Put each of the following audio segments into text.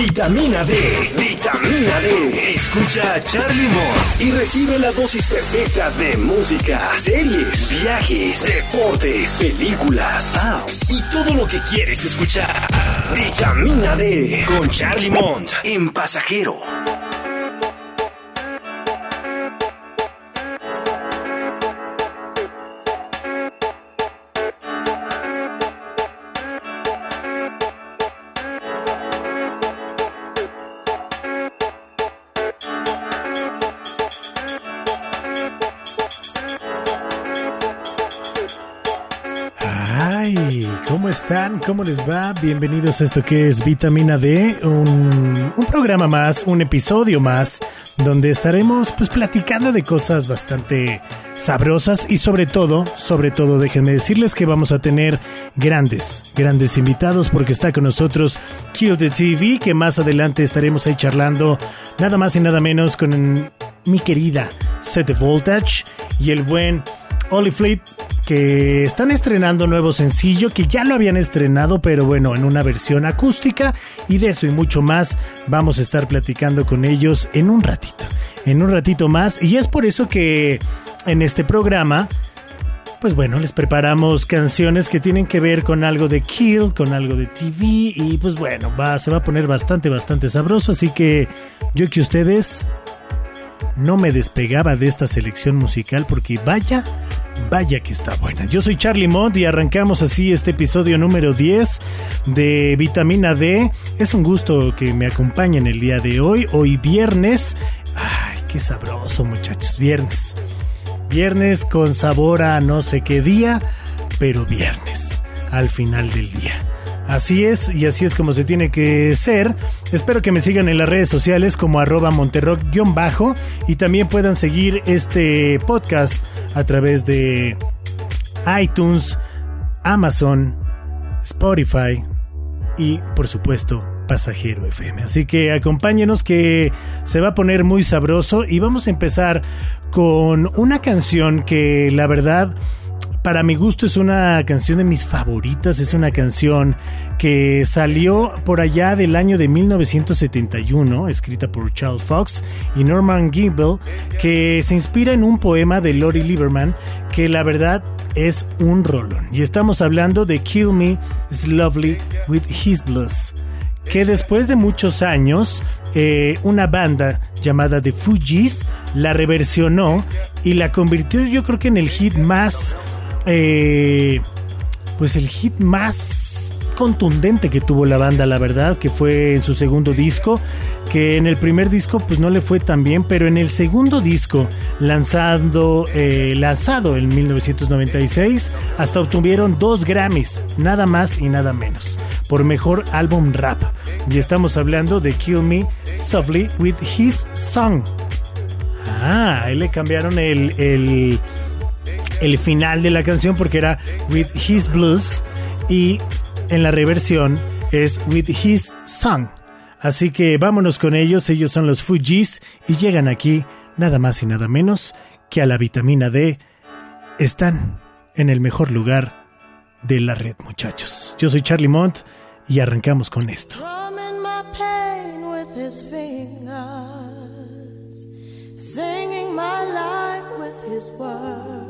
Vitamina D, vitamina D. Escucha a Charlie Mott y recibe la dosis perfecta de música, series, viajes, deportes, películas, apps y todo lo que quieres escuchar. Vitamina D con Charlie Mont en Pasajero. ¿Cómo les va? Bienvenidos a esto que es Vitamina D, un, programa más, un episodio más, donde estaremos pues platicando de cosas bastante sabrosas y sobre todo, sobre todo déjenme decirles que vamos a tener grandes, grandes invitados porque está con nosotros Kill TV, que más adelante estaremos ahí charlando nada más y nada menos con mi querida Set Voltage y el buen Oli Fleet que están estrenando nuevo sencillo que ya lo habían estrenado pero bueno en una versión acústica y de eso y mucho más vamos a estar platicando con ellos en un ratito en un ratito más y es por eso que en este programa pues bueno, les preparamos canciones que tienen que ver con algo de Kill, con algo de TV y pues bueno, se va a poner bastante, bastante sabroso, así que yo que ustedes no me despegaba de esta selección musical porque vaya, vaya que está buena. Yo soy Charlie Mont y arrancamos así este episodio número 10 de Vitamina D. Es un gusto que me acompañen el día de hoy, hoy viernes. Ay, qué sabroso muchachos, viernes. Viernes con sabor a no sé qué día, pero viernes, al final del día. Así es, y así es como se tiene que ser. Espero que me sigan en las redes sociales como arroba monterrock-bajo y también puedan seguir este podcast a través de iTunes, Amazon, Spotify y por supuesto Pasajero FM. Así que acompáñenos que se va a poner muy sabroso y vamos a empezar con una canción que la verdad para mi gusto es una canción de mis favoritas, es una canción que salió por allá del año de 1971, escrita por Charles Fox y Norman Gimbel, que se inspira en un poema de Lori Lieberman que la verdad es un rolón. Y estamos hablando de Kill Me is Lovely with His Blues que después de muchos años eh, una banda llamada The Fugees la reversionó y la convirtió yo creo que en el hit más eh, pues el hit más contundente que tuvo la banda, la verdad, que fue en su segundo disco, que en el primer disco pues no le fue tan bien, pero en el segundo disco, lanzando, eh, lanzado en 1996, hasta obtuvieron dos Grammys, nada más y nada menos, por mejor álbum rap. Y estamos hablando de Kill Me Softly with His Song. Ah, ahí le cambiaron el, el el final de la canción porque era With His Blues y en la reversión es With His Song. Así que vámonos con ellos, ellos son los Fujis y llegan aquí nada más y nada menos que a la vitamina D. Están en el mejor lugar de la red, muchachos. Yo soy Charlie Mont y arrancamos con esto. Singing my life with his words.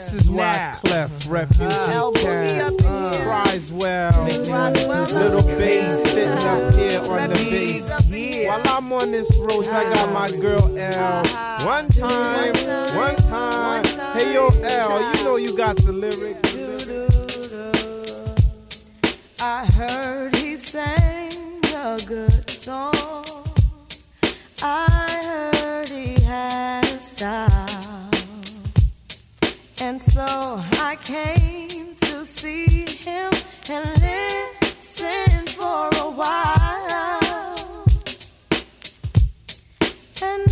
This is why Clef, uh-huh. Refuge, uh-huh. uh, Criswell, Little Bass sitting up uh-huh. here on the bass. While I'm on this road, I got my girl L. One time, one time. Hey yo, L, you know you got the lyrics. I heard he sang a good song. I heard he had a style. And so I came to see him and listen for a while. And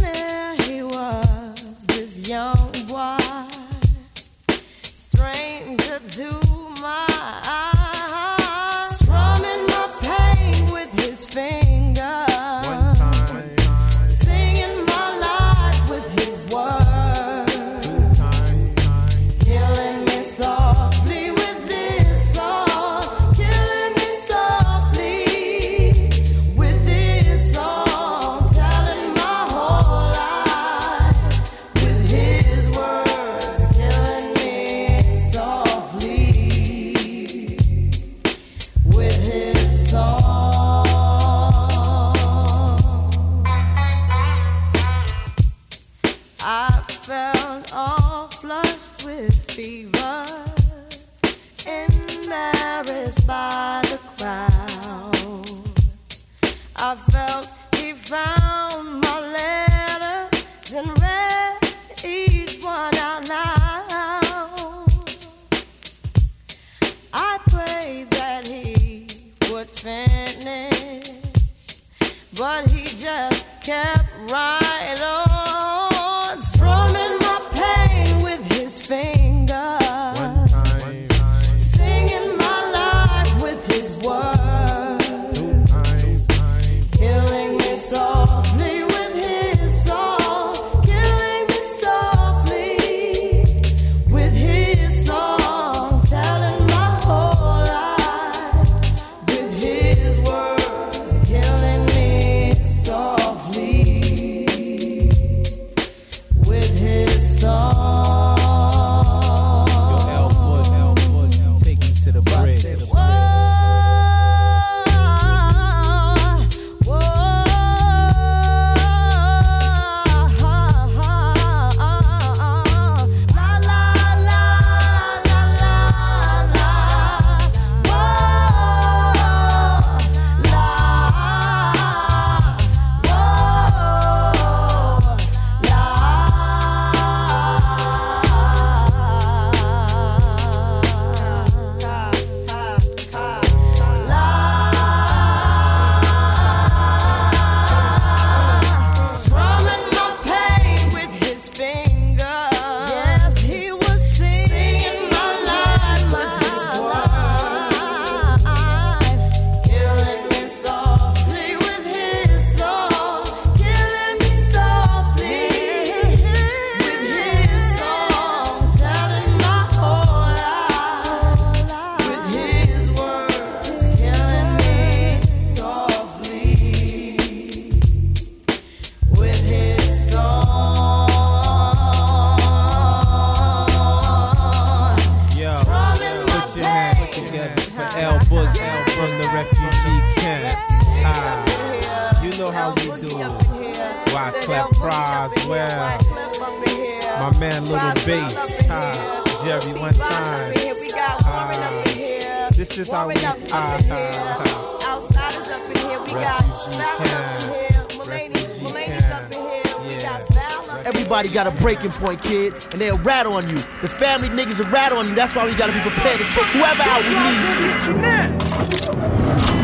breaking point, kid, and they'll rat on you. The family niggas will rat on you. That's why we gotta be prepared to take whoever out we need to.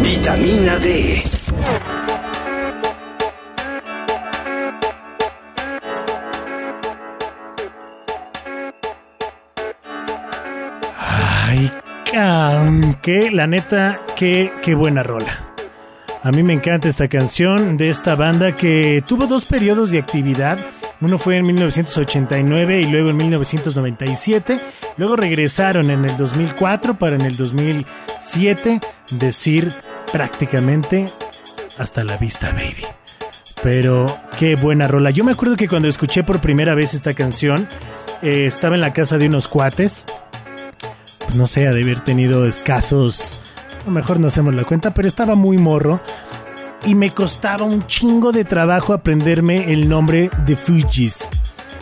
Vitamina D. Ay, que la neta, qué, qué buena rola. A mí me encanta esta canción de esta banda que tuvo dos periodos de actividad. Uno fue en 1989 y luego en 1997. Luego regresaron en el 2004 para en el 2007 decir prácticamente hasta la vista, baby. Pero qué buena rola. Yo me acuerdo que cuando escuché por primera vez esta canción, eh, estaba en la casa de unos cuates pues no sé, ha de haber tenido escasos, a lo mejor no hacemos la cuenta, pero estaba muy morro. Y me costaba un chingo de trabajo aprenderme el nombre de Fugees.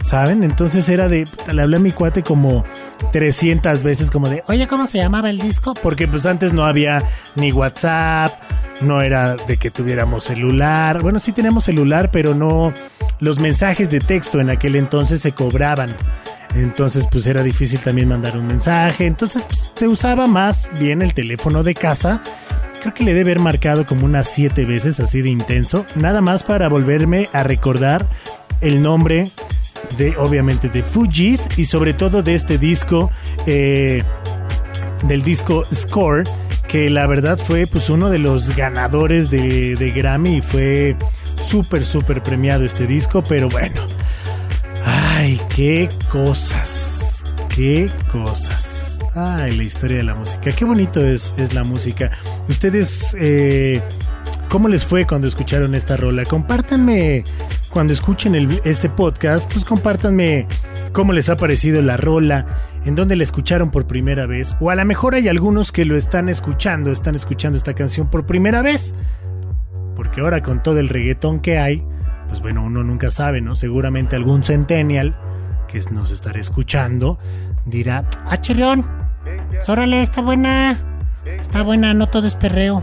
¿Saben? Entonces era de. Le hablé a mi cuate como 300 veces, como de. Oye, ¿cómo se llamaba el disco? Porque pues antes no había ni WhatsApp, no era de que tuviéramos celular. Bueno, sí tenemos celular, pero no. Los mensajes de texto en aquel entonces se cobraban. Entonces, pues era difícil también mandar un mensaje. Entonces, pues, se usaba más bien el teléfono de casa. Creo que le debe haber marcado como unas siete veces así de intenso. Nada más para volverme a recordar el nombre de, obviamente, de Fugees y sobre todo de este disco, eh, del disco Score, que la verdad fue pues uno de los ganadores de, de Grammy y fue súper, súper premiado este disco, pero bueno. Ay, qué cosas, qué cosas. Ay, la historia de la música. Qué bonito es, es la música. Ustedes, eh, ¿cómo les fue cuando escucharon esta rola? Compártanme cuando escuchen este podcast, pues compártanme cómo les ha parecido la rola, en dónde la escucharon por primera vez. O a lo mejor hay algunos que lo están escuchando, están escuchando esta canción por primera vez. Porque ahora con todo el reggaetón que hay, pues bueno, uno nunca sabe, ¿no? Seguramente algún centennial que nos estará escuchando dirá, ah, chirrión, órale, está buena, está buena, no todo es perreo.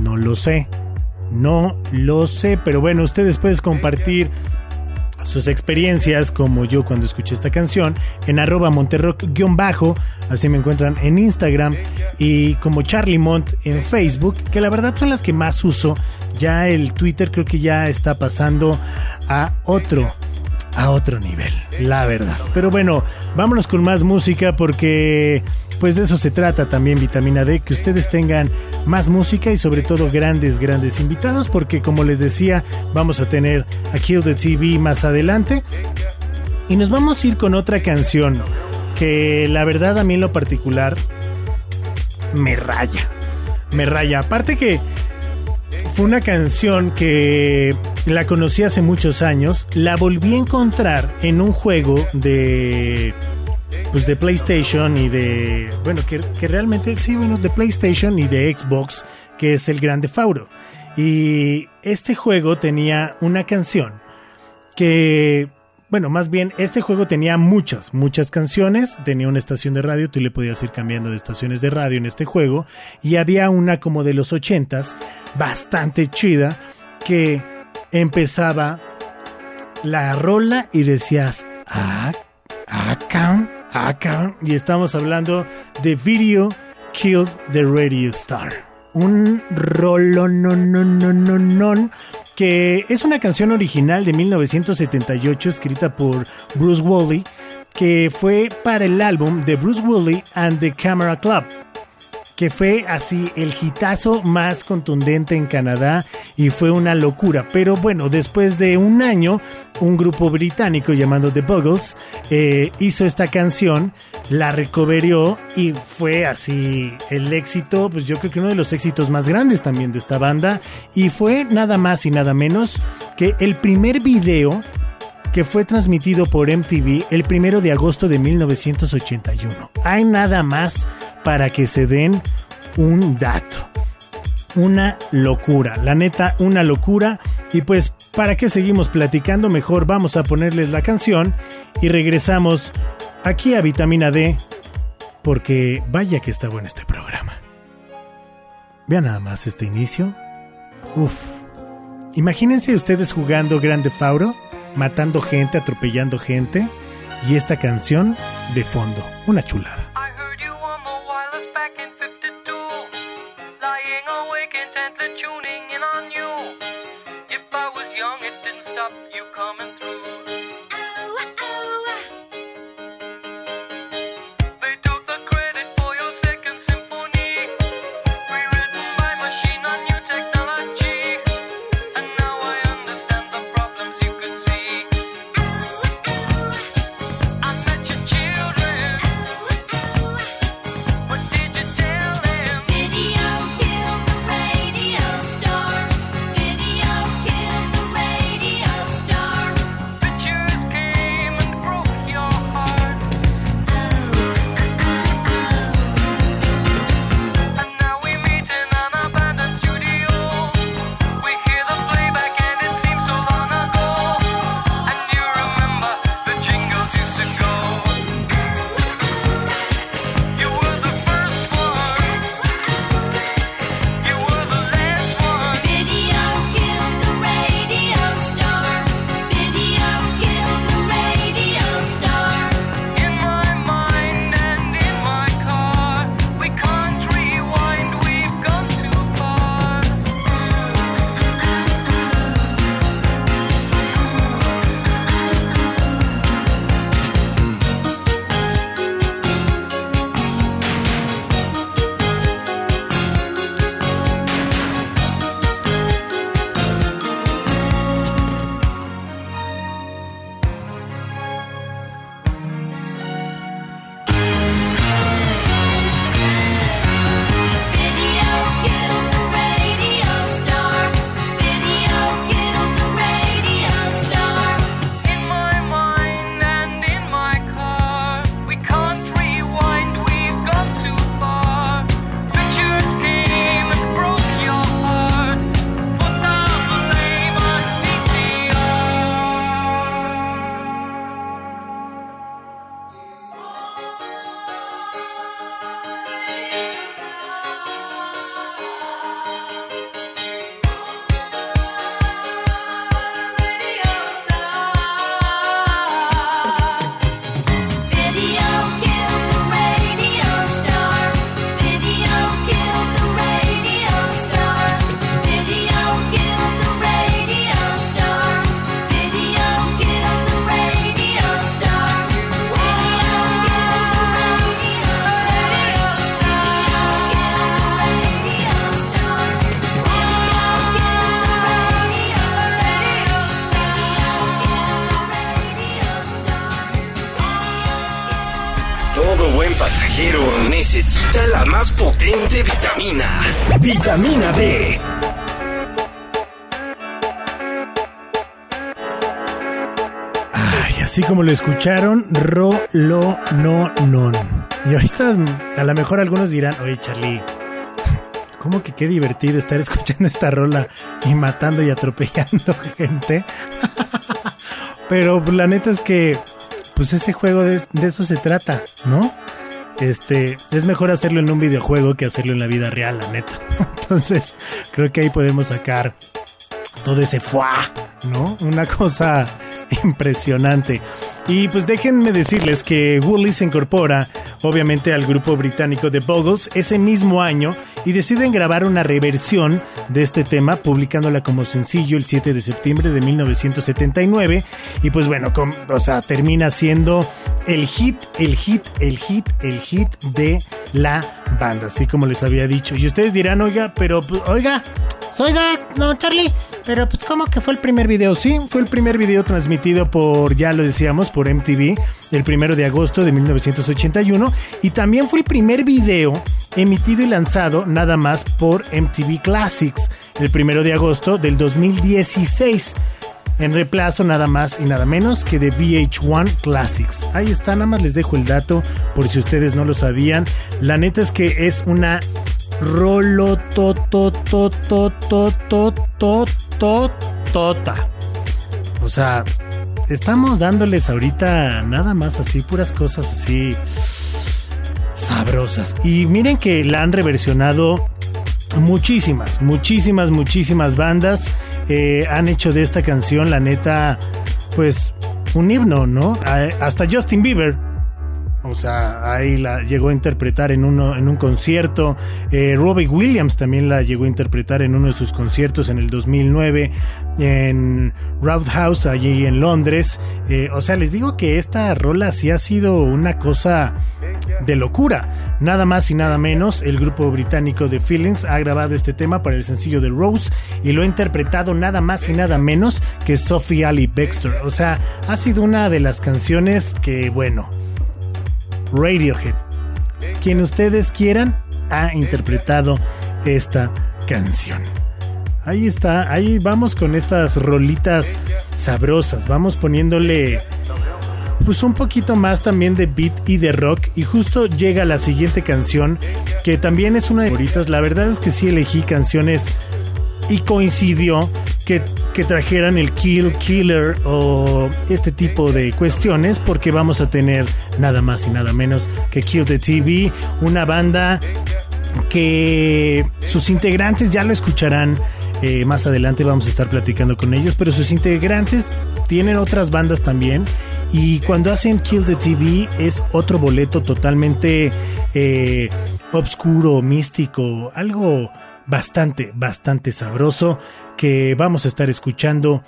No lo sé, no lo sé, pero bueno, ustedes pueden compartir sus experiencias como yo cuando escuché esta canción en arroba monterrock-bajo, así me encuentran en Instagram y como Charlie Mont en Facebook, que la verdad son las que más uso. Ya el Twitter creo que ya está pasando a otro a otro nivel, la verdad. Pero bueno, vámonos con más música porque pues de eso se trata también Vitamina D, que ustedes tengan más música y sobre todo grandes, grandes invitados, porque como les decía, vamos a tener a Kill the TV más adelante. Y nos vamos a ir con otra canción que la verdad a mí en lo particular me raya. Me raya. Aparte que fue una canción que la conocí hace muchos años. La volví a encontrar en un juego de. Pues de PlayStation y de. Bueno, que, que realmente sí, bueno, de PlayStation y de Xbox, que es el Grande Fauro. Y este juego tenía una canción que. Bueno, más bien, este juego tenía muchas, muchas canciones. Tenía una estación de radio, tú le podías ir cambiando de estaciones de radio en este juego. Y había una como de los ochentas, bastante chida, que empezaba la rola y decías, ah, acá, acá. Y estamos hablando de Video Killed the Radio Star. Un rolo no no no no no que es una canción original de 1978 escrita por Bruce Woolley que fue para el álbum de Bruce Woolley and the Camera Club que fue así el hitazo más contundente en Canadá y fue una locura. Pero bueno, después de un año, un grupo británico llamado The Buggles eh, hizo esta canción, la recoverió y fue así el éxito, pues yo creo que uno de los éxitos más grandes también de esta banda y fue nada más y nada menos que el primer video que fue transmitido por MTV el primero de agosto de 1981. Hay nada más para que se den un dato. Una locura, la neta, una locura. Y pues, ¿para qué seguimos platicando? Mejor vamos a ponerles la canción y regresamos aquí a Vitamina D, porque vaya que está bueno este programa. Vean nada más este inicio. Uf. Imagínense ustedes jugando Grande Fauro, matando gente, atropellando gente, y esta canción de fondo, una chulada. Escucharon, ro, lo, no, non. Y ahorita a lo mejor algunos dirán, oye Charlie, ¿cómo que qué divertido estar escuchando esta rola y matando y atropellando gente? Pero la neta es que, pues ese juego de, de eso se trata, ¿no? Este, es mejor hacerlo en un videojuego que hacerlo en la vida real, la neta. Entonces, creo que ahí podemos sacar todo ese fuá, ¿no? Una cosa impresionante. Y pues déjenme decirles que Woolly se incorpora obviamente al grupo británico The Bogles ese mismo año y deciden grabar una reversión de este tema publicándola como sencillo el 7 de septiembre de 1979 y pues bueno, com- o sea, termina siendo el hit, el hit, el hit, el hit de la banda, así como les había dicho. Y ustedes dirán, oiga, pero pues, oiga, Oiga, no, Charlie, pero pues ¿cómo que fue el primer video? Sí, fue el primer video transmitido por, ya lo decíamos, por MTV, el primero de agosto de 1981, y también fue el primer video emitido y lanzado nada más por MTV Classics, el primero de agosto del 2016. En reemplazo nada más y nada menos que de VH1 Classics. Ahí está, nada más les dejo el dato por si ustedes no lo sabían. La neta es que es una rolo to to to to to to to to tota. O sea, estamos dándoles ahorita nada más así puras cosas así sabrosas. Y miren que la han reversionado muchísimas, muchísimas, muchísimas bandas eh, han hecho de esta canción, la neta, pues un himno, ¿no? Hasta Justin Bieber. O sea, ahí la llegó a interpretar en uno en un concierto. Eh, Robbie Williams también la llegó a interpretar en uno de sus conciertos en el 2009 en Roundhouse allí en Londres. Eh, o sea, les digo que esta rola sí ha sido una cosa de locura. Nada más y nada menos, el grupo británico The Feelings ha grabado este tema para el sencillo de Rose y lo ha interpretado nada más y nada menos que Sophie Ali Baxter. O sea, ha sido una de las canciones que, bueno, Radiohead, quien ustedes quieran, ha interpretado esta canción. Ahí está, ahí vamos con estas rolitas sabrosas, vamos poniéndole pues un poquito más también de beat y de rock y justo llega la siguiente canción que también es una de favoritas. La verdad es que sí elegí canciones y coincidió que, que trajeran el Kill Killer o este tipo de cuestiones porque vamos a tener nada más y nada menos que Kill the TV, una banda que sus integrantes ya lo escucharán eh, más adelante vamos a estar platicando con ellos pero sus integrantes tienen otras bandas también. Y cuando hacen Kill the TV es otro boleto totalmente eh, obscuro, místico, algo bastante, bastante sabroso que vamos a estar escuchando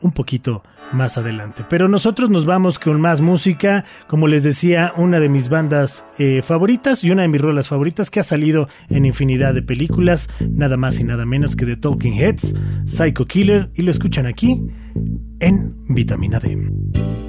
un poquito más adelante. Pero nosotros nos vamos con más música, como les decía, una de mis bandas eh, favoritas y una de mis rolas favoritas que ha salido en infinidad de películas, nada más y nada menos que de Talking Heads, Psycho Killer, y lo escuchan aquí en Vitamina D.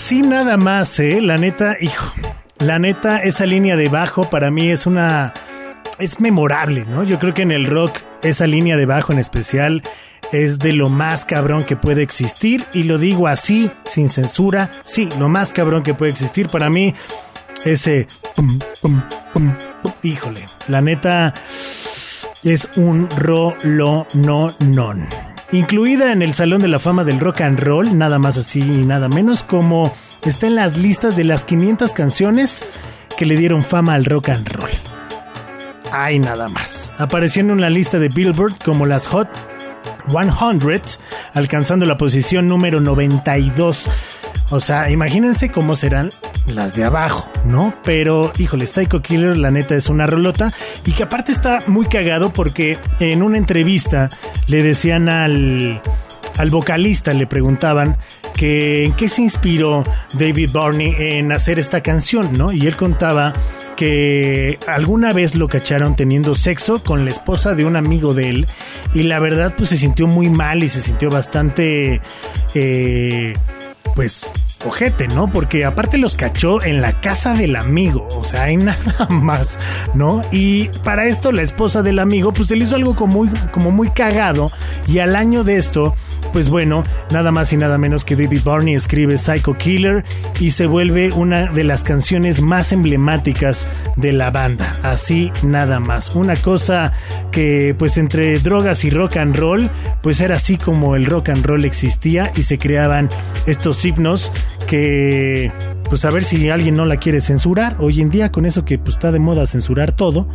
así nada más, ¿eh? La neta, hijo. La neta, esa línea de bajo para mí es una... Es memorable, ¿no? Yo creo que en el rock, esa línea de bajo en especial es de lo más cabrón que puede existir. Y lo digo así, sin censura. Sí, lo más cabrón que puede existir para mí. Ese... pum, pum, pum. Híjole, la neta es un rolo no non. Incluida en el Salón de la Fama del Rock and Roll, nada más así y nada menos, como está en las listas de las 500 canciones que le dieron fama al rock and roll. Ay, nada más. Apareció en una lista de Billboard como las Hot 100, alcanzando la posición número 92. O sea, imagínense cómo serán las de abajo, ¿no? Pero, híjole, Psycho Killer, la neta es una rolota. Y que aparte está muy cagado porque en una entrevista le decían al, al vocalista, le preguntaban que en qué se inspiró David Barney en hacer esta canción, ¿no? Y él contaba que alguna vez lo cacharon teniendo sexo con la esposa de un amigo de él y la verdad pues se sintió muy mal y se sintió bastante eh, pues ojete, ¿no? Porque aparte los cachó en la casa del amigo, o sea, hay nada más, ¿no? Y para esto la esposa del amigo pues se le hizo algo como muy, como muy cagado y al año de esto pues bueno, nada más y nada menos que David Barney escribe Psycho Killer y se vuelve una de las canciones más emblemáticas de la banda. Así nada más. Una cosa que pues entre drogas y rock and roll, pues era así como el rock and roll existía y se creaban estos himnos que pues a ver si alguien no la quiere censurar. Hoy en día con eso que pues está de moda censurar todo,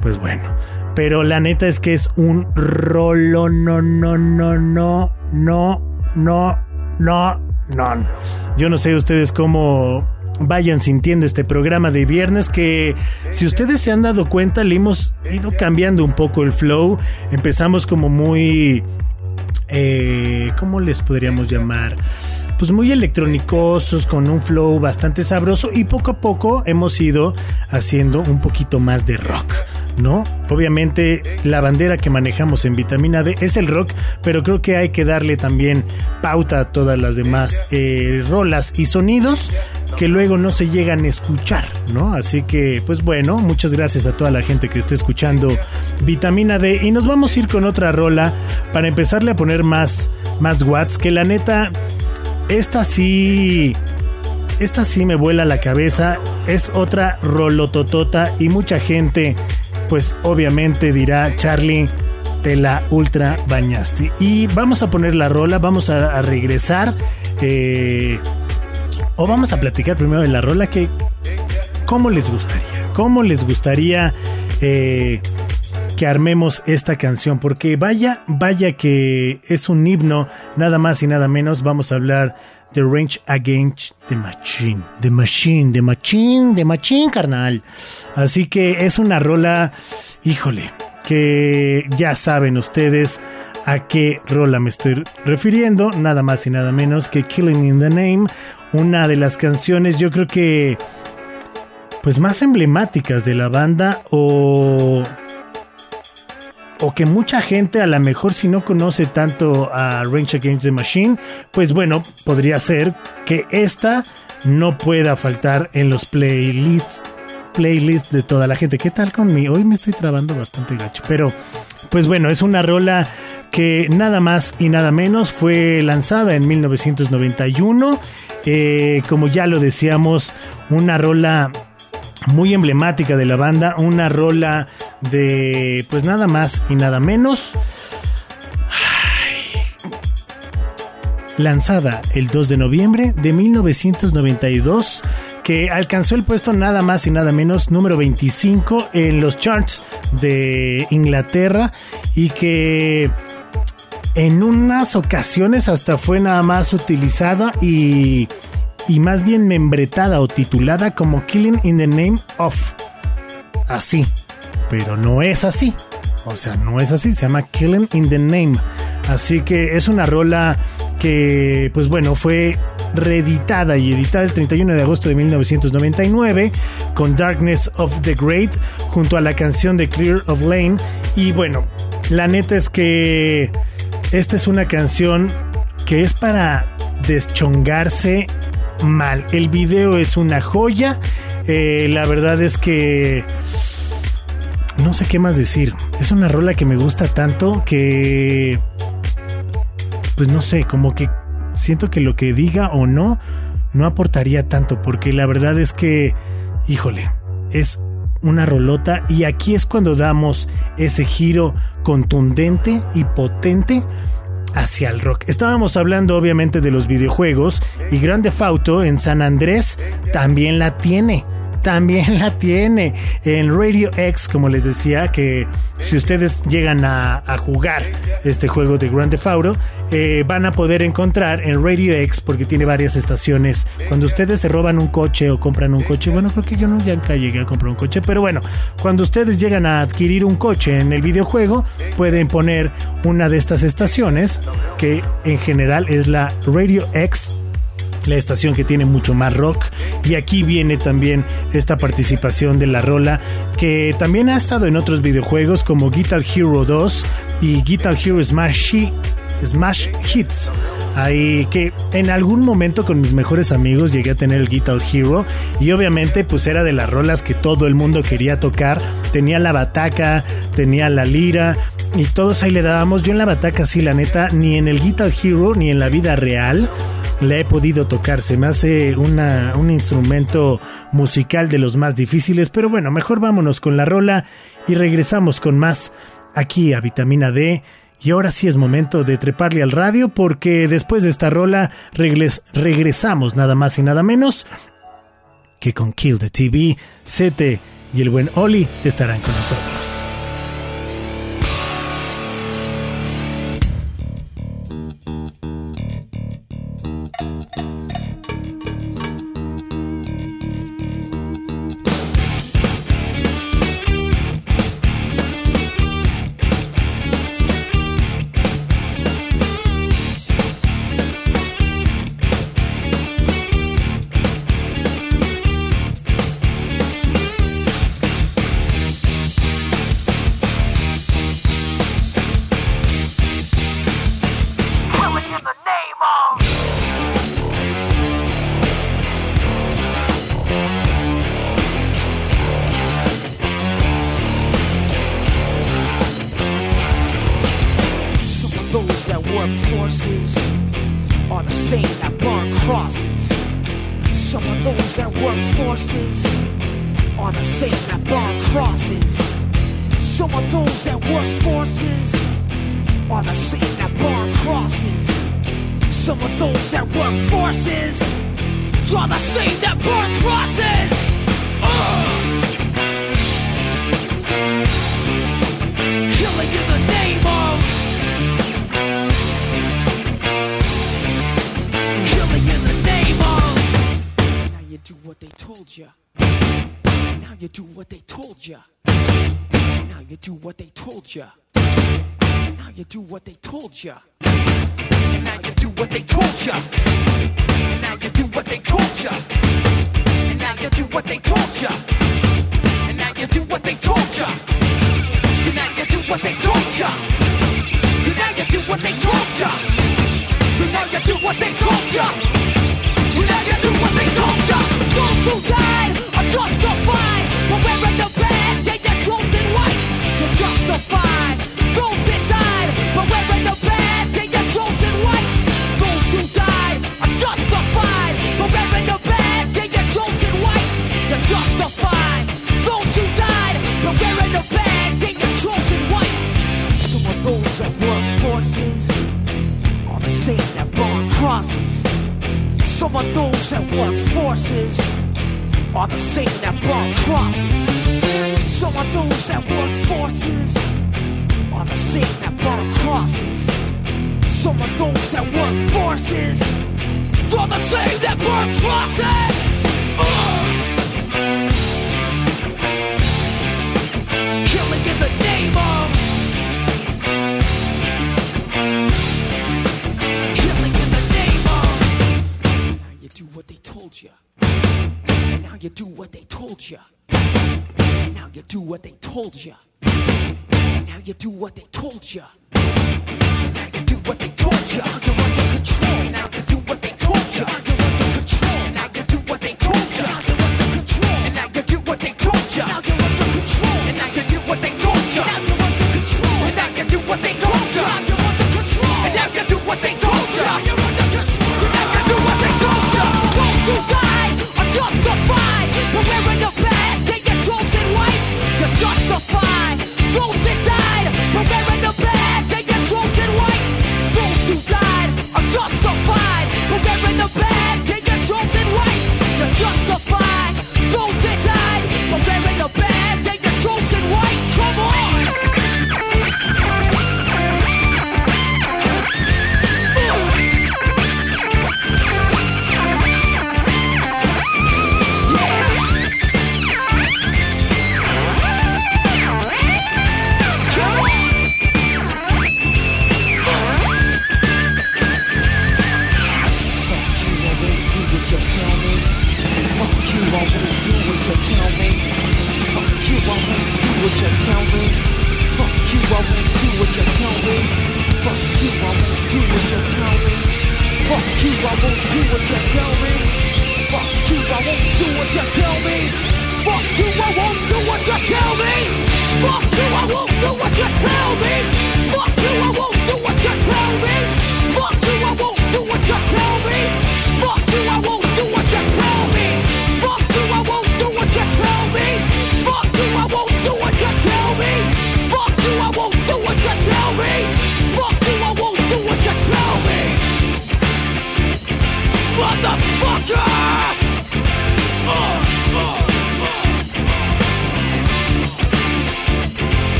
pues bueno. Pero la neta es que es un rolo, no, no, no, no, no, no, no, no. Yo no sé ustedes cómo vayan sintiendo este programa de viernes que si ustedes se han dado cuenta le hemos ido cambiando un poco el flow. Empezamos como muy... Eh, ¿Cómo les podríamos llamar? Pues muy electrónicosos, con un flow bastante sabroso y poco a poco hemos ido haciendo un poquito más de rock, ¿no? Obviamente la bandera que manejamos en Vitamina D es el rock, pero creo que hay que darle también pauta a todas las demás eh, rolas y sonidos que luego no se llegan a escuchar, ¿no? Así que, pues bueno, muchas gracias a toda la gente que esté escuchando Vitamina D y nos vamos a ir con otra rola para empezarle a poner más, más watts, que la neta, esta sí, esta sí me vuela la cabeza, es otra rolototota y mucha gente, pues obviamente dirá, Charlie, te la ultra bañaste. Y vamos a poner la rola, vamos a, regresar. eh, o vamos a platicar primero de la rola que cómo les gustaría, cómo les gustaría eh, que armemos esta canción, porque vaya, vaya que es un himno, nada más y nada menos. Vamos a hablar de Range Against the Machine, the Machine, the Machine, the Machine, carnal. Así que es una rola, híjole, que ya saben ustedes a qué rola me estoy refiriendo, nada más y nada menos que Killing in the Name, una de las canciones yo creo que pues más emblemáticas de la banda o o que mucha gente a lo mejor si no conoce tanto a Rage Against the Machine, pues bueno, podría ser que esta no pueda faltar en los playlists playlist de toda la gente. ¿Qué tal conmigo? Hoy me estoy trabando bastante gacho, pero pues bueno, es una rola que nada más y nada menos fue lanzada en 1991. Eh, como ya lo decíamos, una rola muy emblemática de la banda, una rola de pues nada más y nada menos. Lanzada el 2 de noviembre de 1992 que alcanzó el puesto nada más y nada menos número 25 en los charts de Inglaterra y que en unas ocasiones hasta fue nada más utilizada y, y más bien membretada o titulada como Killing in the Name of. Así, pero no es así. O sea, no es así, se llama Killing in the Name. Así que es una rola que, pues bueno, fue reeditada y editada el 31 de agosto de 1999 con Darkness of the Great junto a la canción de Clear of Lane. Y bueno, la neta es que esta es una canción que es para deschongarse mal. El video es una joya. Eh, la verdad es que no sé qué más decir. Es una rola que me gusta tanto que pues no sé, como que siento que lo que diga o no no aportaría tanto porque la verdad es que híjole, es una rolota y aquí es cuando damos ese giro contundente y potente hacia el rock. Estábamos hablando obviamente de los videojuegos y Grand Theft Auto en San Andrés también la tiene. También la tiene en Radio X, como les decía, que si ustedes llegan a, jugar este juego de Grand Theft Auto, eh, van a poder encontrar en Radio X, porque tiene varias estaciones, cuando ustedes se roban un coche o compran un coche, bueno, creo que yo nunca llegué a comprar un coche, pero bueno, cuando ustedes llegan a adquirir un coche en el videojuego, pueden poner una de estas estaciones, que en general es la Radio X la estación que tiene mucho más rock. Y aquí viene también esta participación de la rola que también ha estado en otros videojuegos como Guitar Hero 2 y Guitar Hero Smash, Smash Hits. Ahí que en algún momento con mis mejores amigos llegué a tener el Guitar Hero y obviamente pues era de las rolas que todo el mundo quería tocar. Tenía la bataca, tenía la lira y todos ahí le dábamos. Yo en la bataca sí, la neta, ni en el Guitar Hero ni en la vida real la he podido tocar. Se me hace una, un instrumento musical de los más difíciles, pero bueno, mejor vámonos con la rola y regresamos con más aquí a Vitamina D. Y ahora sí es momento de treparle al radio porque después de esta rola regres- regresamos nada más y nada menos que con Kill the TV, Sete y el buen Oli estarán con nosotros.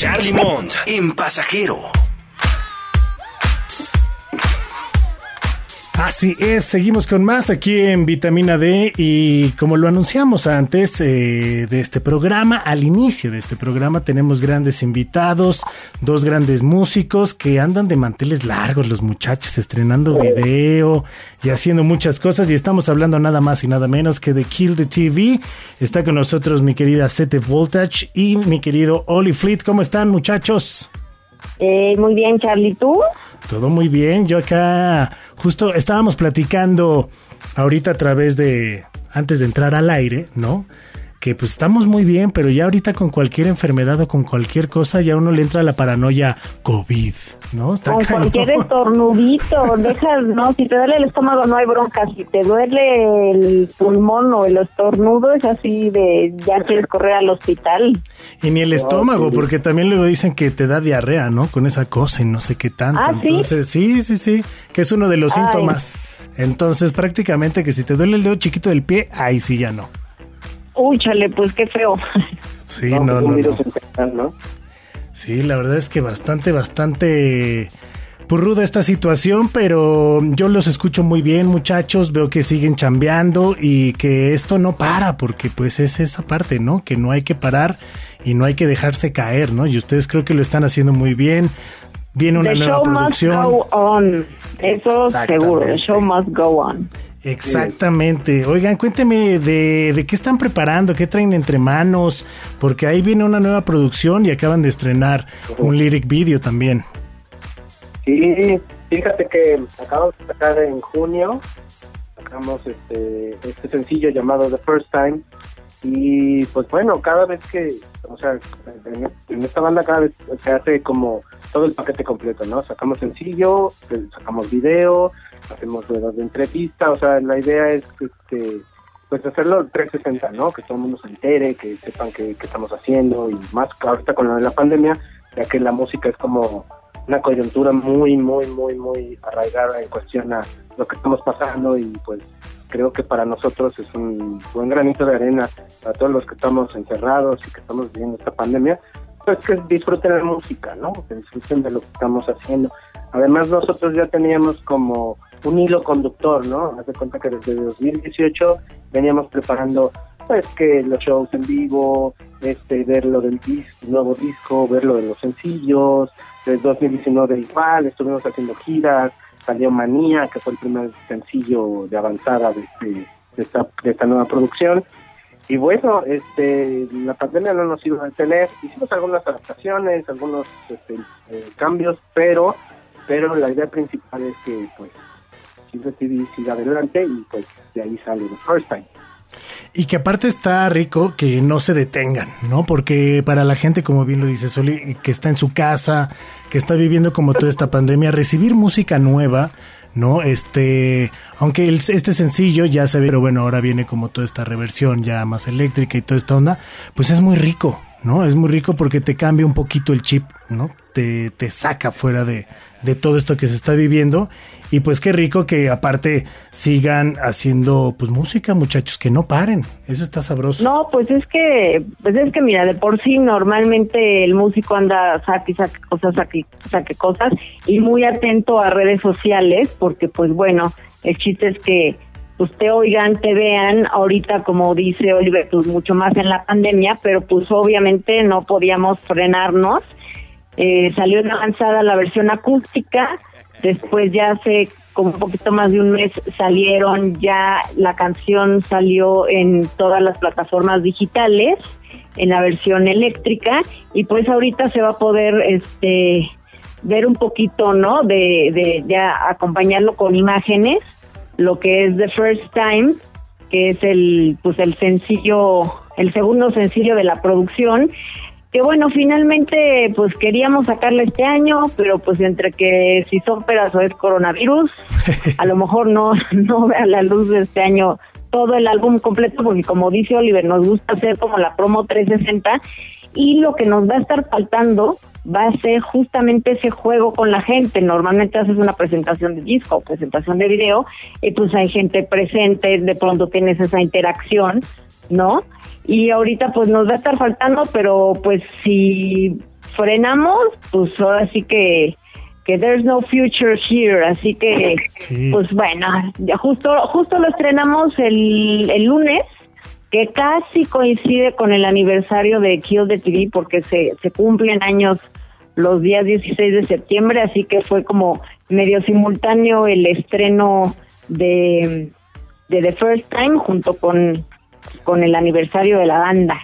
Charlie Mont en pasajero. Así es, seguimos con más aquí en Vitamina D y como lo anunciamos antes eh, de este programa, al inicio de este programa tenemos grandes invitados, dos grandes músicos que andan de manteles largos los muchachos, estrenando video y haciendo muchas cosas y estamos hablando nada más y nada menos que de Kill the TV. Está con nosotros mi querida Sete Voltage y mi querido Oli Fleet. ¿Cómo están muchachos? Eh, muy bien, Charlie, ¿tú? Todo muy bien. Yo acá justo estábamos platicando ahorita a través de, antes de entrar al aire, ¿no? Que pues estamos muy bien, pero ya ahorita con cualquier enfermedad o con cualquier cosa ya uno le entra la paranoia COVID, ¿no? Está Con cañón. cualquier estornudito, dejas, no, si te duele el estómago no hay bronca, si te duele el pulmón o el estornudo es así de ya quieres correr al hospital. Y ni el estómago, porque también luego dicen que te da diarrea, ¿no? Con esa cosa y no sé qué tanto. Ah, ¿sí? Entonces, sí, sí, sí, que es uno de los Ay. síntomas. Entonces, prácticamente que si te duele el dedo chiquito del pie, ahí sí ya no. Uy, chale, pues qué feo. Sí, no, no, no. Sí, la verdad es que bastante, bastante pues, ruda esta situación, pero yo los escucho muy bien, muchachos, veo que siguen chambeando y que esto no para, porque pues es esa parte, ¿no? Que no hay que parar y no hay que dejarse caer, ¿no? Y ustedes creo que lo están haciendo muy bien. Viene una The nueva show must producción. go on. Eso seguro, the show must go on. Exactamente. Oigan, cuénteme de, de qué están preparando, qué traen entre manos, porque ahí viene una nueva producción y acaban de estrenar un lyric video también. Sí, fíjate que acabamos de sacar en junio, sacamos este, este sencillo llamado The First Time y pues bueno, cada vez que, o sea, en, esta banda cada vez se hace como todo el paquete completo, ¿no? Sacamos sencillo, sacamos video, hacemos ruedas de entrevista, o sea, la idea es este pues hacerlo 360, ¿no? Que todo el mundo se entere, que sepan qué, estamos haciendo y más ahorita con lo de la pandemia, ya que la música es como una coyuntura muy, muy, muy, muy arraigada en cuestión a lo que estamos pasando y pues creo que para nosotros es un buen granito de arena para todos los que estamos encerrados y que estamos viviendo esta pandemia, pues que disfruten la música, ¿no? Que disfruten de lo que estamos haciendo. Además nosotros ya teníamos como un hilo conductor, ¿no? Haz de cuenta que desde 2018 veníamos preparando pues que los shows en vivo, este, ver lo del dis- nuevo disco, ver lo de los sencillos, desde 2019 igual, estuvimos haciendo giras, salió Manía, que fue el primer sencillo de avanzada de, este- de esta, de esta nueva producción. Y bueno, este, la pandemia no nos iba a detener, hicimos algunas adaptaciones, algunos este, eh, cambios, pero, pero la idea principal es que pues adelante y pues de ahí sale The First Time. Y que aparte está rico que no se detengan, ¿no? Porque para la gente, como bien lo dice Soli, que está en su casa, que está viviendo como toda esta pandemia, recibir música nueva, ¿no? Este, aunque el- este sencillo ya se ve, pero bueno, ahora viene como toda esta reversión ya más eléctrica y toda esta onda, pues es muy rico, ¿no? Es muy rico porque te cambia un poquito el chip, ¿no? Te, te saca fuera de, de todo esto que se está viviendo. Y pues qué rico que aparte sigan haciendo pues música, muchachos, que no paren. Eso está sabroso. No, pues es que, pues es que mira, de por sí normalmente el músico anda saque, saque cosas, saque, saque cosas y muy atento a redes sociales, porque pues bueno, el chiste es que pues te oigan, te vean, ahorita como dice Oliver, pues mucho más en la pandemia, pero pues obviamente no podíamos frenarnos. Eh, salió en avanzada la versión acústica, después ya hace como un poquito más de un mes salieron ya, la canción salió en todas las plataformas digitales, en la versión eléctrica, y pues ahorita se va a poder este ver un poquito, ¿no? De, de, de a- acompañarlo con imágenes, lo que es The First Time, que es el, pues el sencillo, el segundo sencillo de la producción, que bueno, finalmente pues queríamos sacarla este año, pero pues entre que si son peras o es coronavirus, a lo mejor no, no vea la luz de este año todo el álbum completo, porque como dice Oliver, nos gusta hacer como la promo 360 y lo que nos va a estar faltando va a ser justamente ese juego con la gente. Normalmente haces una presentación de disco o presentación de video y pues hay gente presente, de pronto tienes esa interacción, ¿no? Y ahorita pues nos va a estar faltando, pero pues si frenamos, pues ahora sí que que there's no future here, así que Sí. pues bueno, ya justo justo lo estrenamos el, el lunes, que casi coincide con el aniversario de Kill the TV porque se, se cumplen años los días 16 de septiembre, así que fue como medio simultáneo el estreno de, de The First Time junto con, con el aniversario de la banda.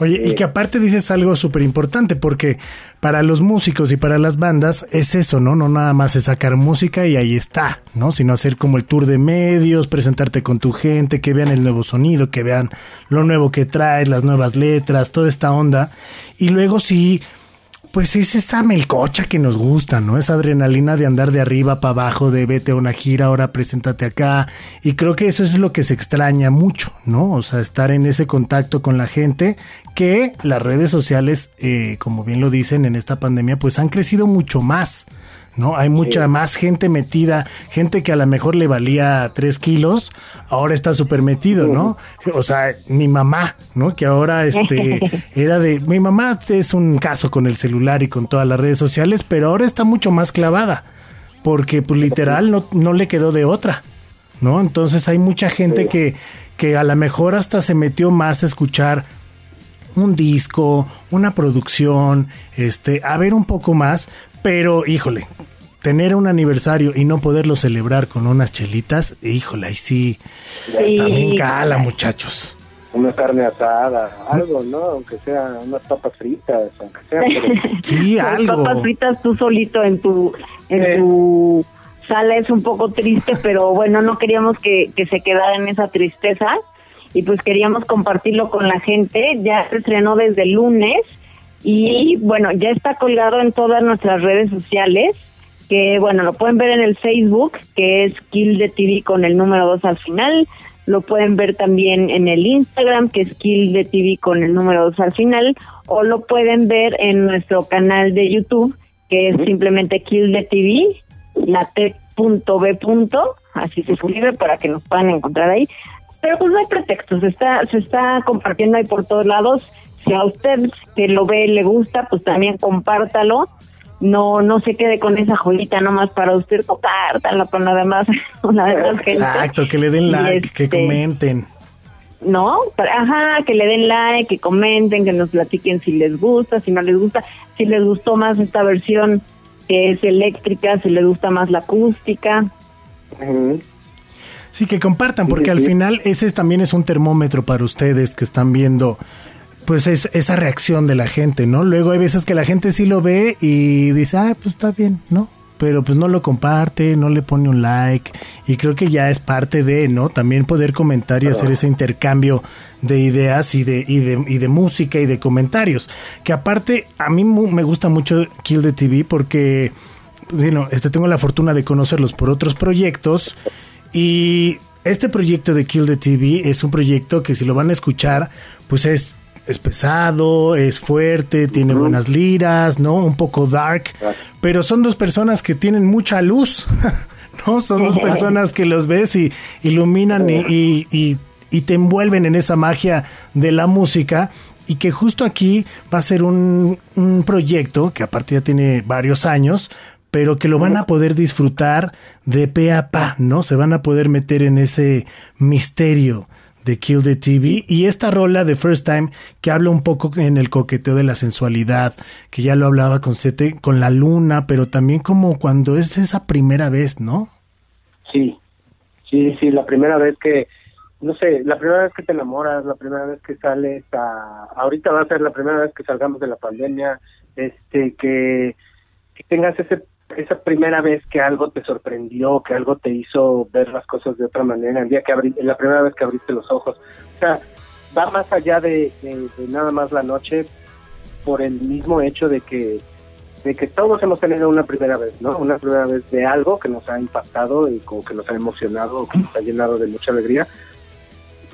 Oye, y que aparte dices algo súper importante, porque para los músicos y para las bandas es eso, ¿no? No nada más es sacar música y ahí está, ¿no? Sino hacer como el tour de medios, presentarte con tu gente, que vean el nuevo sonido, que vean lo nuevo que traes, las nuevas letras, toda esta onda. Y luego sí, pues es esta melcocha que nos gusta, ¿no? Esa adrenalina de andar de arriba para abajo, de vete a una gira, ahora preséntate acá. Y creo que eso es lo que se extraña mucho, ¿no? O sea, estar en ese contacto con la gente, que las redes sociales, eh, como bien lo dicen en esta pandemia, pues han crecido mucho más. ¿No? Hay mucha más gente metida, gente que a lo mejor le valía tres kilos, ahora está súper metido, ¿no? O sea, mi mamá, ¿no? Que ahora este era de. Mi mamá es un caso con el celular y con todas las redes sociales, pero ahora está mucho más clavada. Porque, pues, literal, no, no le quedó de otra. ¿No? Entonces hay mucha gente que, que a lo mejor hasta se metió más a escuchar un disco, una producción, este, a ver un poco más, pero híjole, tener un aniversario y no poderlo celebrar con unas chelitas, híjole, ahí sí, Sí. también cala, muchachos. Una carne asada, algo, ¿no? Aunque sea unas papas fritas, aunque sea. pero- Sí, Las algo. papas fritas tú solito en tu en tu sala es un poco triste, pero bueno, no queríamos que, que se quedara en esa tristeza y pues queríamos compartirlo con la gente. Ya se estrenó desde el lunes y bueno, ya está colgado en todas nuestras redes sociales, que bueno, lo pueden ver en el Facebook, que es Kill de TV con el número 2 al final. Lo pueden ver también en el Instagram, que es Kill de TV con el número 2 al final, o lo pueden ver en nuestro canal de YouTube, que es simplemente Kill de TV, la T.B. punto, así se escribe para que nos puedan encontrar ahí. Pero pues no hay pretextos, se está, se está compartiendo ahí por todos lados. Si a usted que lo ve le gusta, pues también compártalo. No, no se quede con esa joyita nomás para usted, compártalo con la demás, con la demás gente. Exacto, que le den like, que este, comenten. ¿no? Ajá, que le den like, que comenten, que nos platiquen si les gusta, si no les gusta, si les gustó más esta versión que es eléctrica, si les gusta más la acústica. Sí, que compartan, porque Sí, al sí. final ese también es un termómetro para ustedes que están viendo, pues es, esa reacción de la gente, ¿no? Luego hay veces que la gente sí lo ve y dice, ah, pues está bien, ¿no? Pero pues no lo comparte, no le pone un like y creo que ya es parte de, ¿no? También poder comentar y hacer ese intercambio de ideas y de, y de, y de música y de comentarios. Que aparte, a mí me gusta mucho Kill the TV porque bueno, este, tengo la fortuna de conocerlos por otros proyectos y este proyecto de Kill the TV es un proyecto que si lo van a escuchar, pues es, es pesado, es fuerte, tiene buenas liras, ¿no? Un poco dark, pero son dos personas que tienen mucha luz, ¿no? Son dos personas que los ves y iluminan y, y- y- y te envuelven en esa magia de la música y que justo aquí va a ser un, un proyecto que aparte ya tiene varios años, pero que lo van a poder disfrutar de pe a pa, ¿no? Se van a poder meter en ese misterio de Kill the TV y esta rola de First Time que habla un poco en el coqueteo de la sensualidad, que ya lo hablaba con Sete, con la luna, pero también como cuando es esa primera vez, ¿no? Sí, sí, sí, la primera vez que, no sé, la primera vez que te enamoras, la primera vez que sales a, ahorita va a ser la primera vez que salgamos de la pandemia, este, que, que tengas ese, esa primera vez que algo te sorprendió, que algo te hizo ver las cosas de otra manera, el día que abrí, la primera vez que abriste los ojos, o sea, va más allá de, nada más la noche por el mismo hecho de que de que todos hemos tenido una primera vez, ¿no? Una primera vez de algo que nos ha impactado y como que nos ha emocionado, que nos ha llenado de mucha alegría.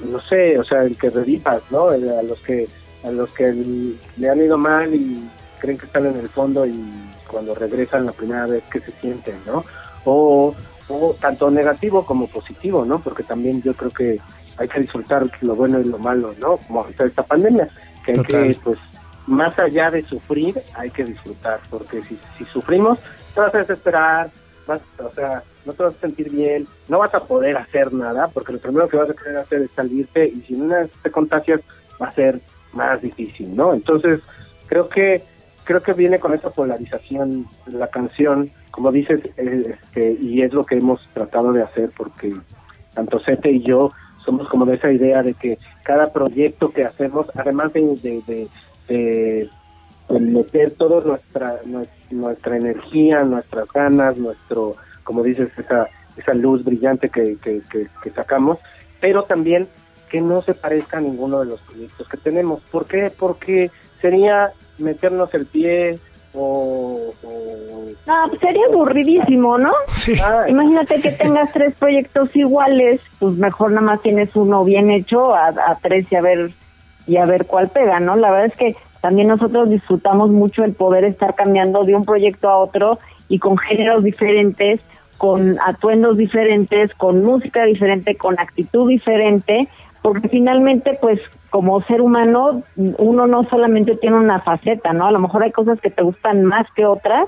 No sé, o sea, el que revivas, ¿no? El- a los que a los que le han ido mal y creen que están en el fondo y cuando regresan la primera vez que se sienten, ¿no? O, o tanto negativo como positivo, ¿no? Porque también yo creo que hay que disfrutar lo bueno y lo malo, ¿no? Como ahorita esta pandemia, que hay Total. que, pues, más allá de sufrir, hay que disfrutar, porque si, si sufrimos, te vas a desesperar, vas, o sea, no te vas a sentir bien, no vas a poder hacer nada, porque lo primero que vas a querer hacer es salirte, y si una vez te contagias, va a ser más difícil, ¿no? Entonces, creo que creo que viene con esa polarización la canción, como dices, eh, este, y es lo que hemos tratado de hacer, porque tanto Sete y yo somos como de esa idea de que cada proyecto que hacemos, además de, de, de, meter toda nuestra, nue- nuestra energía, nuestras ganas, nuestro, como dices, esa, esa luz brillante que, que, que, que sacamos, pero también que no se parezca a ninguno de los proyectos que tenemos. ¿Por qué? Porque sería meternos el pie o... o- No, pues sería aburridísimo, ¿no? Sí. Ay, Imagínate que tengas tres proyectos iguales, pues mejor nada más tienes uno bien hecho a, a tres y a ver y a ver cuál pega, ¿no? La verdad es que también nosotros disfrutamos mucho el poder estar cambiando de un proyecto a otro y con géneros diferentes, con atuendos diferentes, con música diferente, con actitud diferente, porque finalmente, pues, como ser humano, uno no solamente tiene una faceta, ¿no? A lo mejor hay cosas que te gustan más que otras,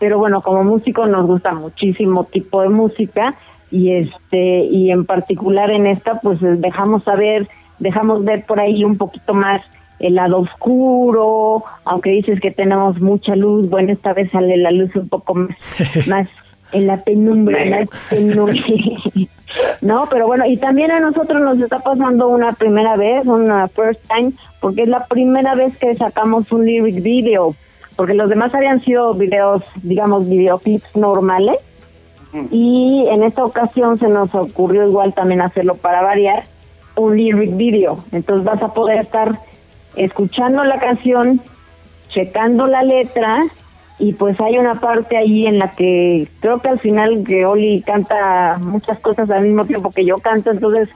pero bueno, como músico nos gusta muchísimo tipo de música y este y en particular en esta pues dejamos saber, dejamos ver por ahí un poquito más el lado oscuro, aunque dices que tenemos mucha luz, bueno, esta vez sale la luz un poco más, más en la penumbra, más penumbra. no, pero bueno, y también a nosotros nos está pasando una primera vez, una first time, porque es la primera vez que sacamos un lyric video, porque los demás habían sido videos, digamos, videoclips normales, y en esta ocasión se nos ocurrió igual también hacerlo para variar, un lyric video. Entonces vas a poder estar escuchando la canción, checando la letra y pues hay una parte ahí en la que creo que al final que Oli canta muchas cosas al mismo tiempo que yo canto, entonces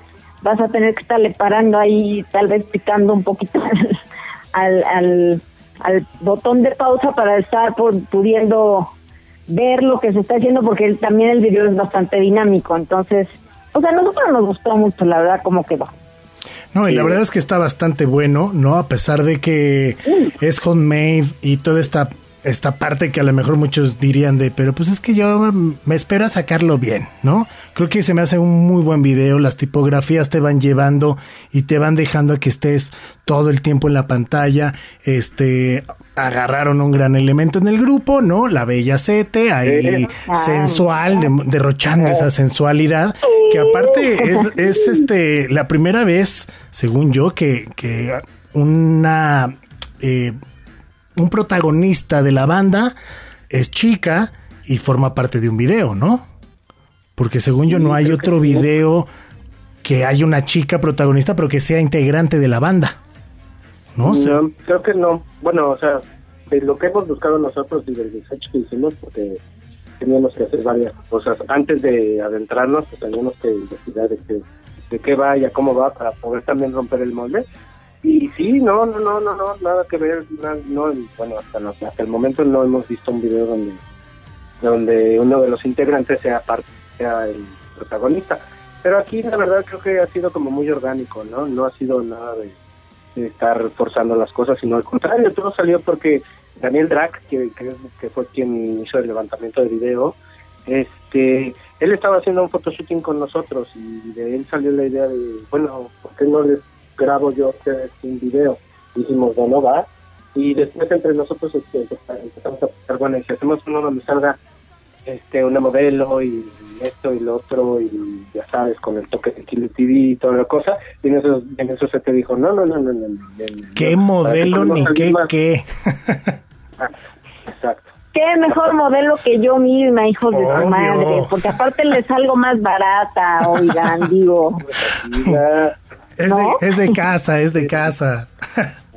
vas a tener que estarle parando ahí, tal vez picando un poquito al, al, al botón de pausa para estar pu- pudiendo ver lo que se está haciendo porque también el video es bastante dinámico, entonces, o sea, a nosotros nos gustó mucho, la verdad, cómo quedó. No, y la verdad es que está bastante bueno, ¿no? A pesar de que es homemade y toda esta, esta parte que a lo mejor muchos dirían de, pero pues es que yo me espero a sacarlo bien, ¿no? Creo que se me hace un muy buen video, las tipografías te van llevando y te van dejando a que estés todo el tiempo en la pantalla, este... Agarraron un gran elemento en el grupo, ¿no? La bella Sete, ahí Ah. sensual, de- derrochando esa sensualidad, que aparte es, es, este la primera vez, según yo, que, que una eh, un protagonista de la banda es chica y forma parte de un video, ¿no? Porque según yo no hay otro video que haya una chica protagonista, pero que sea integrante de la banda. ¿No? Creo que no. Bueno, o sea, de lo que hemos buscado nosotros y del research que hicimos, porque teníamos que hacer varias cosas. Antes de adentrarnos, pues teníamos que investigar de qué, de qué va y a cómo va para poder también romper el molde. Y sí, no, no, no, no, no nada que ver. na- no, bueno, hasta, no- hasta el momento no hemos visto un video donde, donde uno de los integrantes sea parte, sea el protagonista. Pero aquí la verdad creo que ha sido como muy orgánico, ¿no? No ha sido nada de, estar forzando las cosas, sino al contrario, todo salió porque Daniel Drac, que, que fue quien hizo el levantamiento de video, este, él estaba haciendo un photoshooting con nosotros y de él salió la idea de, bueno, ¿por qué no les grabo yo ustedes un video? Dijimos, bueno, va. Y después entre nosotros este, empezamos a pensar, bueno, y si hacemos uno donde salga este una modelo y esto y lo otro y ya sabes con el toque de Kilo TV y toda la cosa y en eso en eso se te dijo no no no no no, no, ¿Qué no, modelo ni qué salir más". qué? exacto Qué mejor modelo que yo misma, hijos de su madre, porque aparte les salgo más barata, oigan, digo, ya, Es, ¿No? de, es de casa, es de casa.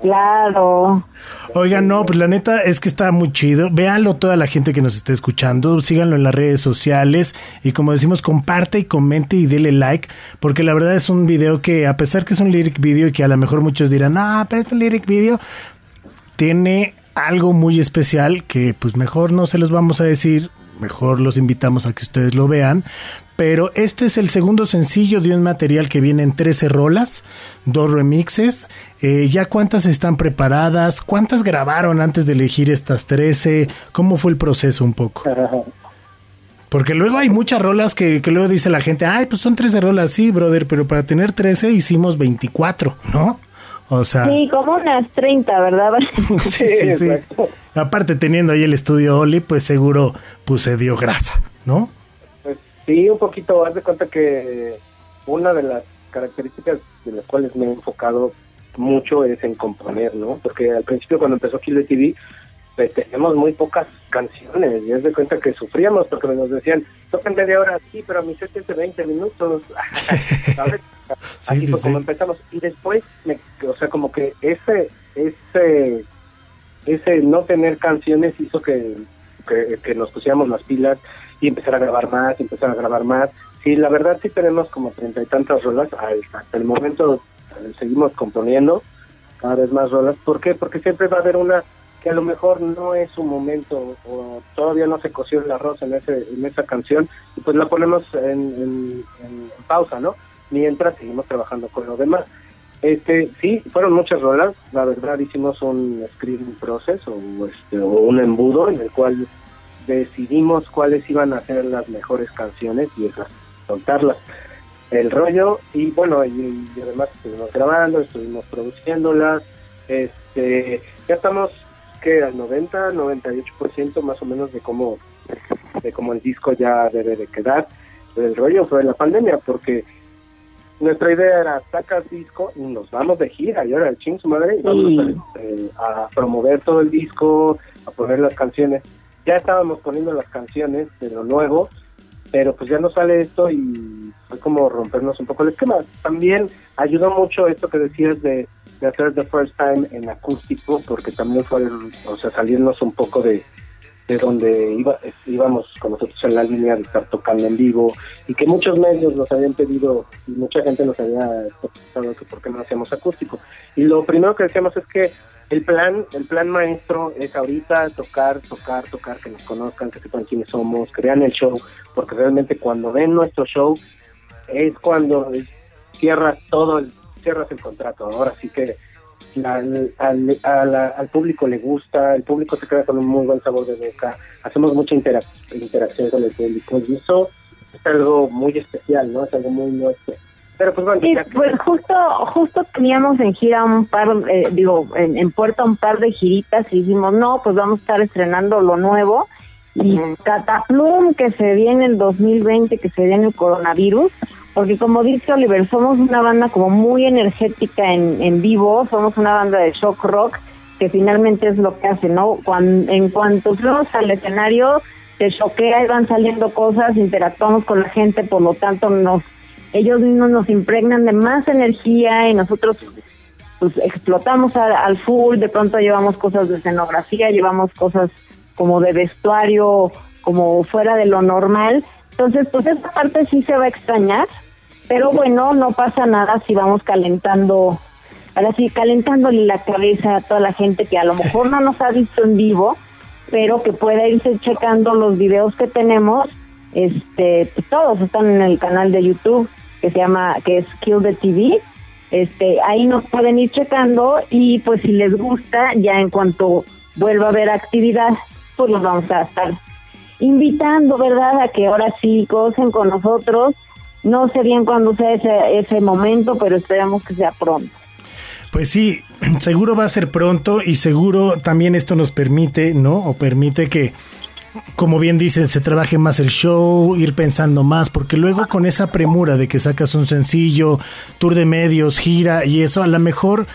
claro. Oigan, no, pues la neta es que está muy chido. Véanlo toda la gente que nos esté escuchando, síganlo en las redes sociales y como decimos, comparte y comente y dele like, porque la verdad es un video que a pesar que es un lyric video y que a lo mejor muchos dirán, ah, pero es un lyric video, tiene algo muy especial que pues mejor no se los vamos a decir, mejor los invitamos a que ustedes lo vean. Pero este es el segundo sencillo de un material que viene en 13 rolas, dos remixes. Eh, ¿Ya cuántas están preparadas? ¿Cuántas grabaron antes de elegir estas 13? ¿Cómo fue el proceso un poco? Porque luego hay muchas rolas que, que luego dice la gente, ay, pues son 13 rolas, sí, brother, pero para tener 13 hicimos 24, ¿no? O sea... Sí, como unas 30, ¿verdad? Sí, sí, sí. Aparte teniendo ahí el estudio Oli, pues seguro pues se dio grasa, ¿no? Sí, un poquito, haz de cuenta que una de las características de las cuales me he enfocado mucho es en componer, ¿no? Porque al principio cuando empezó Kilo TV, pues teníamos muy pocas canciones y haz de cuenta que sufríamos porque nos decían, tocan media hora, sí, pero a mi set es de 20 minutos, ¿sabes? Sí, Así sí, fue como empezamos. Y después, me- o sea, como que ese, ese, ese no tener canciones hizo que, que, que nos pusiéramos las pilas y empezar a grabar más, empezar a grabar más. Sí, la verdad sí tenemos como treinta y tantas rolas. Hasta el momento eh, seguimos componiendo cada vez más rolas. ¿Por qué? Porque siempre va a haber una que a lo mejor no es su momento o todavía no se coció el arroz en, ese, en esa canción y pues la ponemos en, en- en pausa, ¿no? Mientras seguimos trabajando con lo demás. Este, sí, fueron muchas rolas, la verdad hicimos un screening process o, este, o un embudo en el cual decidimos cuáles iban a ser las mejores canciones y esas soltarlas. El rollo y bueno, y, y además estuvimos grabando, estuvimos produciéndolas, Este, ya estamos que al 90, 98% más o menos de cómo de cómo el disco ya debe de quedar. El rollo fue la pandemia porque nuestra idea era sacas disco y nos vamos de gira y ahora el ching su madre y vamos a, eh, a promover todo el disco, a poner las canciones. Ya estábamos poniendo las canciones de lo nuevo, pero pues ya no sale esto y fue como rompernos un poco el esquema. También ayudó mucho esto que decías de, hacer The First Time en acústico, porque también fue, o sea, salirnos un poco de, de donde iba, íbamos con nosotros en la línea de estar tocando en vivo y que muchos medios nos habían pedido y mucha gente nos había preguntado que por qué no hacíamos acústico. Y lo primero que decíamos es que el plan, el plan maestro es ahorita tocar, tocar, tocar, que nos conozcan, que sepan quiénes somos, crean el show, porque realmente cuando ven nuestro show es cuando cierras todo, el, cierras el contrato. Ahora sí que la- al, a la- al público le gusta, el público se queda con un muy buen sabor de boca, hacemos mucha interac- interacción con el público y eso es algo muy especial, ¿no? Es algo muy nuestro. Pero pues bueno, Sí, ya pues justo, justo teníamos en gira un par, eh, digo, en, en puerta un par de giritas y dijimos, no, pues vamos a estar estrenando lo nuevo. Y Cataplum, que se viene el 2020, que se viene el coronavirus, porque como dice Oliver, somos una banda como muy energética en, en vivo, somos una banda de shock rock, que finalmente es lo que hace, ¿no? Cuan- en cuanto subimos al escenario, te choquea y van saliendo cosas, interactuamos con la gente, por lo tanto nos ellos mismos nos impregnan de más energía y nosotros pues explotamos a- al full, de pronto llevamos cosas de escenografía, llevamos cosas como de vestuario, como fuera de lo normal. Entonces, pues esa parte sí se va a extrañar, pero bueno, no pasa nada si vamos calentando, ahora sí, calentándole la cabeza a toda la gente que a lo mejor no nos ha visto en vivo, pero que pueda irse checando los videos que tenemos. Este, todos están en el canal de YouTube que se llama, que es Kill the TV. Este, ahí nos pueden ir checando y pues si les gusta, ya en cuanto vuelva a haber actividad, pues los vamos a estar invitando, ¿verdad? A que ahora sí gocen con nosotros. No sé bien cuándo sea ese, ese momento, pero esperemos que sea pronto. Pues sí, seguro va a ser pronto y seguro también esto nos permite, ¿no? O permite que, como bien dicen, se trabaje más el show, ir pensando más, porque luego con esa premura de que sacas un sencillo, tour de medios, gira y eso, a lo mejor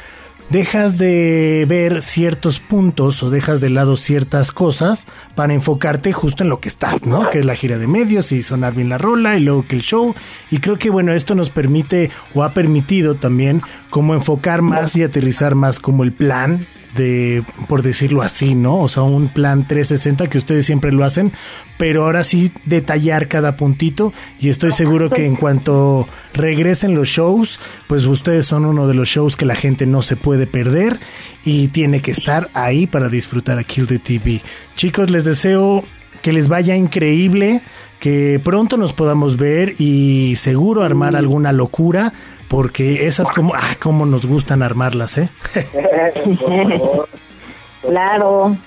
dejas de ver ciertos puntos o dejas de lado ciertas cosas para enfocarte justo en lo que estás, ¿no? Que es la gira de medios y sonar bien la rola y luego que el show. Y creo que bueno, esto nos permite o ha permitido también como enfocar más y aterrizar más como el plan de, por decirlo así, ¿no? O sea, un plan 360 que ustedes siempre lo hacen, pero ahora sí detallar cada puntito y estoy seguro que en cuanto regresen los shows, pues ustedes son uno de los shows que la gente no se puede perder y tiene que estar ahí para disfrutar a Kill the TV. Chicos, les deseo que les vaya increíble, que pronto nos podamos ver y seguro armar alguna locura, porque esas como, ah, como nos gustan armarlas, ¿eh? Claro.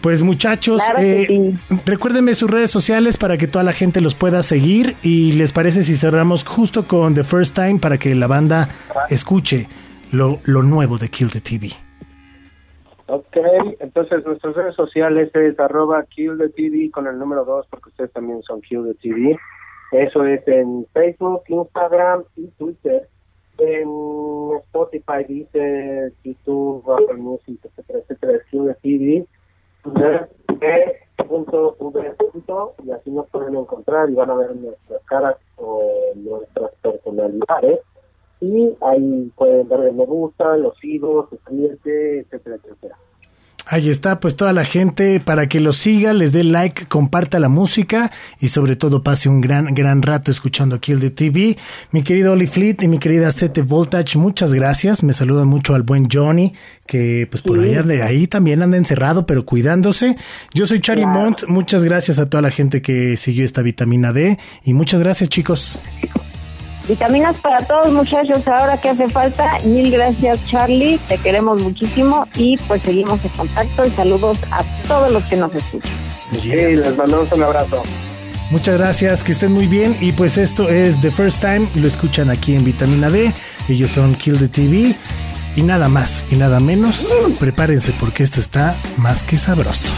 Pues muchachos, Claro eh, sí. recuérdenme sus redes sociales para que toda la gente los pueda seguir y les parece si cerramos justo con The First Time para que la banda escuche lo, lo nuevo de Kill the TV. Ok, entonces nuestras redes sociales es arroba Kill the TV con el número 2 porque ustedes también son Kill the TV. Eso es en Facebook, Instagram y Twitter. En Spotify, Deezer, YouTube, Apple Music, etcétera, etcétera, TV. punto punto, y así nos pueden encontrar y van a ver nuestras caras o nuestras personalidades y ahí pueden darle me gusta, los sigo, suscribirse, etcétera, etcétera. Ahí está, pues toda la gente para que lo siga, les dé like, comparta la música y sobre todo pase un gran, gran rato escuchando Kill the TV. Mi querido Oli Fleet y mi querida Stete Voltage, muchas gracias. Me saludan mucho al buen Johnny, que pues por allá de ahí también anda encerrado, pero cuidándose. Yo soy Charlie Mont, muchas gracias a toda la gente que siguió esta vitamina D y muchas gracias chicos. Vitaminas para todos muchachos, ahora que hace falta, mil gracias Charlie, te queremos muchísimo y pues seguimos en contacto y saludos a todos los que nos escuchan. Sí, les mandamos un abrazo. Muchas gracias, que estén muy bien y pues esto es The First Time, lo escuchan aquí en Vitamina D, ellos son Kill the TV y nada más y nada menos, mm. prepárense porque esto está más que sabroso.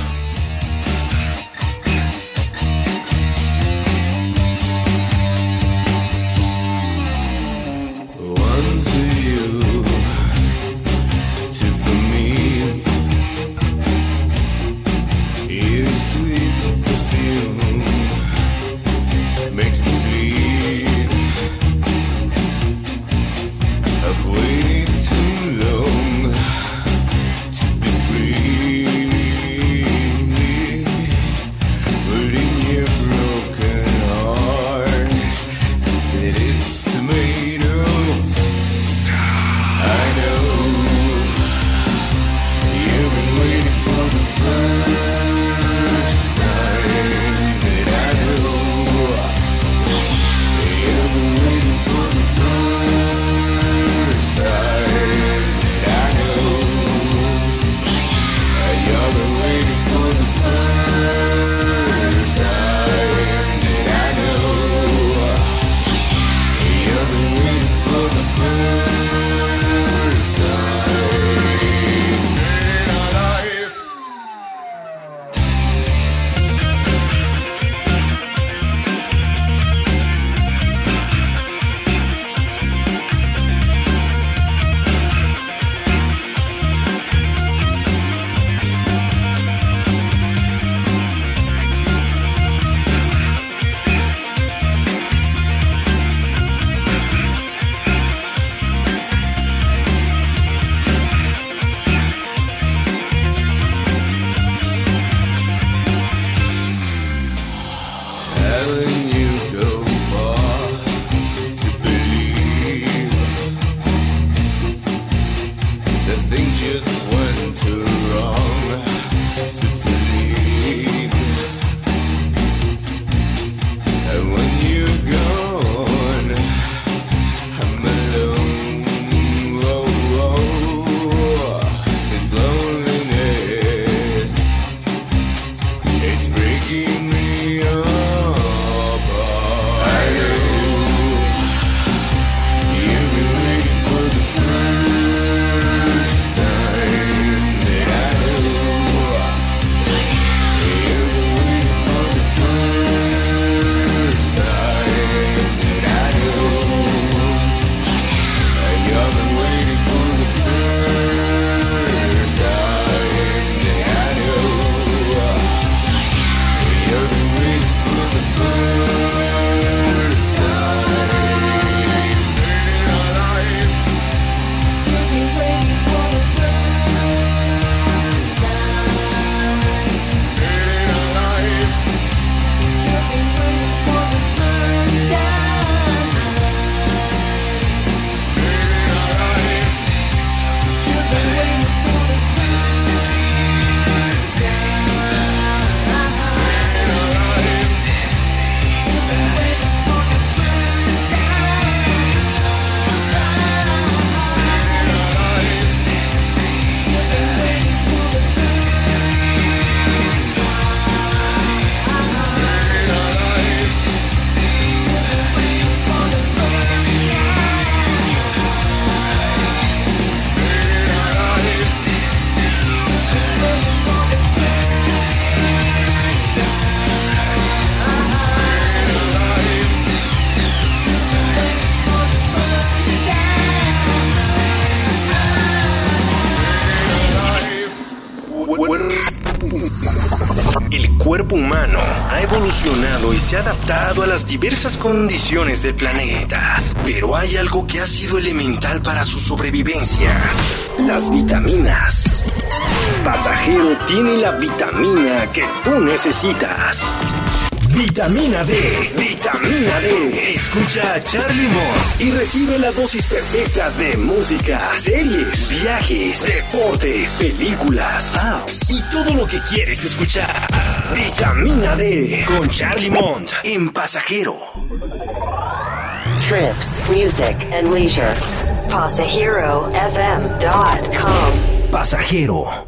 the earth. las diversas condiciones del planeta, pero hay algo que ha sido elemental para su sobrevivencia, las vitaminas. Pasajero tiene la vitamina que tú necesitas. Vitamina D, vitamina D. Escucha a Charlie Mott y recibe la dosis perfecta de música, series, viajes, deportes, películas, apps y todo lo que quieres escuchar. Vitamina D con Charlie Mont en Pasajero. Trips, music and leisure. Pasajero PasajeroFM.com. Pasajero.